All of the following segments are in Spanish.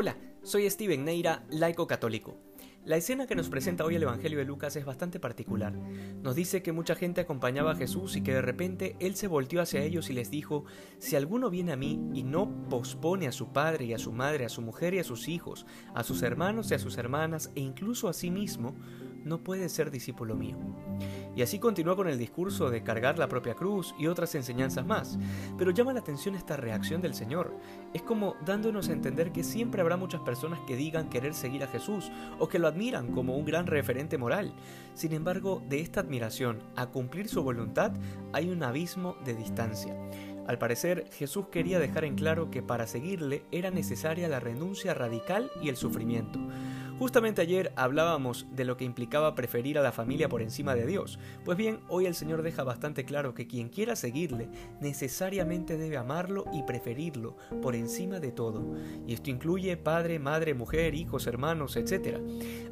Hola, soy Steven Neira, laico católico. La escena que nos presenta hoy el Evangelio de Lucas es bastante particular. Nos dice que mucha gente acompañaba a Jesús y que de repente Él se volteó hacia ellos y les dijo, si alguno viene a mí y no pospone a su padre y a su madre, a su mujer y a sus hijos, a sus hermanos y a sus hermanas e incluso a sí mismo, no puede ser discípulo mío. Y así continúa con el discurso de cargar la propia cruz y otras enseñanzas más. Pero llama la atención esta reacción del Señor. Es como dándonos a entender que siempre habrá muchas personas que digan querer seguir a Jesús o que lo admiran como un gran referente moral. Sin embargo, de esta admiración a cumplir su voluntad hay un abismo de distancia. Al parecer, Jesús quería dejar en claro que para seguirle era necesaria la renuncia radical y el sufrimiento. Justamente ayer hablábamos de lo que implicaba preferir a la familia por encima de Dios. Pues bien, hoy el Señor deja bastante claro que quien quiera seguirle necesariamente debe amarlo y preferirlo por encima de todo. Y esto incluye padre, madre, mujer, hijos, hermanos, etc.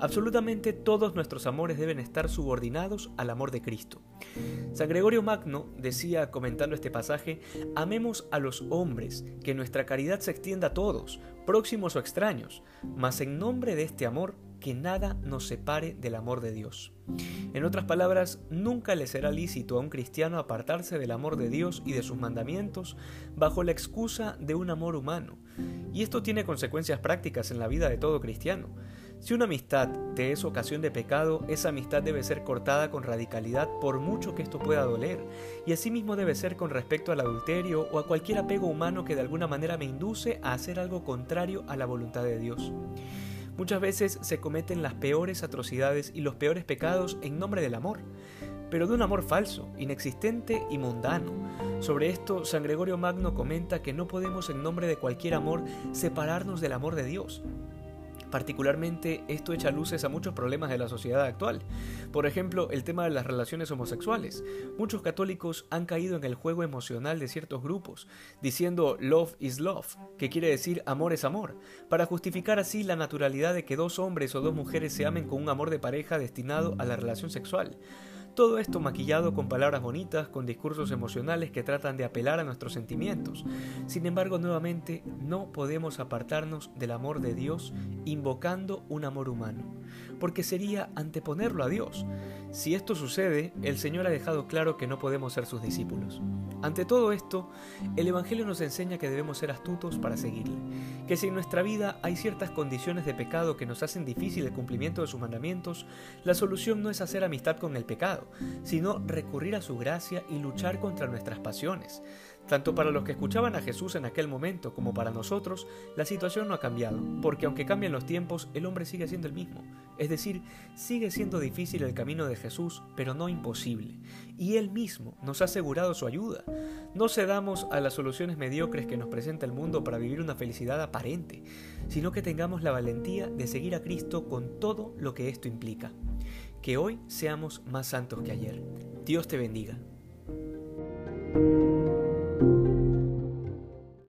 Absolutamente todos nuestros amores deben estar subordinados al amor de Cristo. San Gregorio Magno decía comentando este pasaje, amemos a los hombres, que nuestra caridad se extienda a todos, próximos o extraños, mas en nombre de este amor, que nada nos separe del amor de Dios. En otras palabras, nunca le será lícito a un cristiano apartarse del amor de Dios y de sus mandamientos bajo la excusa de un amor humano. Y esto tiene consecuencias prácticas en la vida de todo cristiano. Si una amistad te es ocasión de pecado, esa amistad debe ser cortada con radicalidad por mucho que esto pueda doler, y asimismo debe ser con respecto al adulterio o a cualquier apego humano que de alguna manera me induce a hacer algo contrario a la voluntad de Dios. Muchas veces se cometen las peores atrocidades y los peores pecados en nombre del amor, pero de un amor falso, inexistente y mundano. Sobre esto, San Gregorio Magno comenta que no podemos en nombre de cualquier amor separarnos del amor de Dios, Particularmente esto echa luces a muchos problemas de la sociedad actual. Por ejemplo, el tema de las relaciones homosexuales. Muchos católicos han caído en el juego emocional de ciertos grupos, diciendo love is love, que quiere decir amor es amor, para justificar así la naturalidad de que dos hombres o dos mujeres se amen con un amor de pareja destinado a la relación sexual. Todo esto maquillado con palabras bonitas, con discursos emocionales que tratan de apelar a nuestros sentimientos. Sin embargo, nuevamente, no podemos apartarnos del amor de Dios invocando un amor humano, porque sería anteponerlo a Dios. Si esto sucede, el Señor ha dejado claro que no podemos ser sus discípulos. Ante todo esto, el Evangelio nos enseña que debemos ser astutos para seguirle, que si en nuestra vida hay ciertas condiciones de pecado que nos hacen difícil el cumplimiento de sus mandamientos, la solución no es hacer amistad con el pecado, sino recurrir a su gracia y luchar contra nuestras pasiones. Tanto para los que escuchaban a Jesús en aquel momento como para nosotros, la situación no ha cambiado, porque aunque cambian los tiempos, el hombre sigue siendo el mismo. Es decir, sigue siendo difícil el camino de Jesús, pero no imposible. Y Él mismo nos ha asegurado su ayuda. No cedamos a las soluciones mediocres que nos presenta el mundo para vivir una felicidad aparente, sino que tengamos la valentía de seguir a Cristo con todo lo que esto implica que hoy seamos más santos que ayer. Dios te bendiga.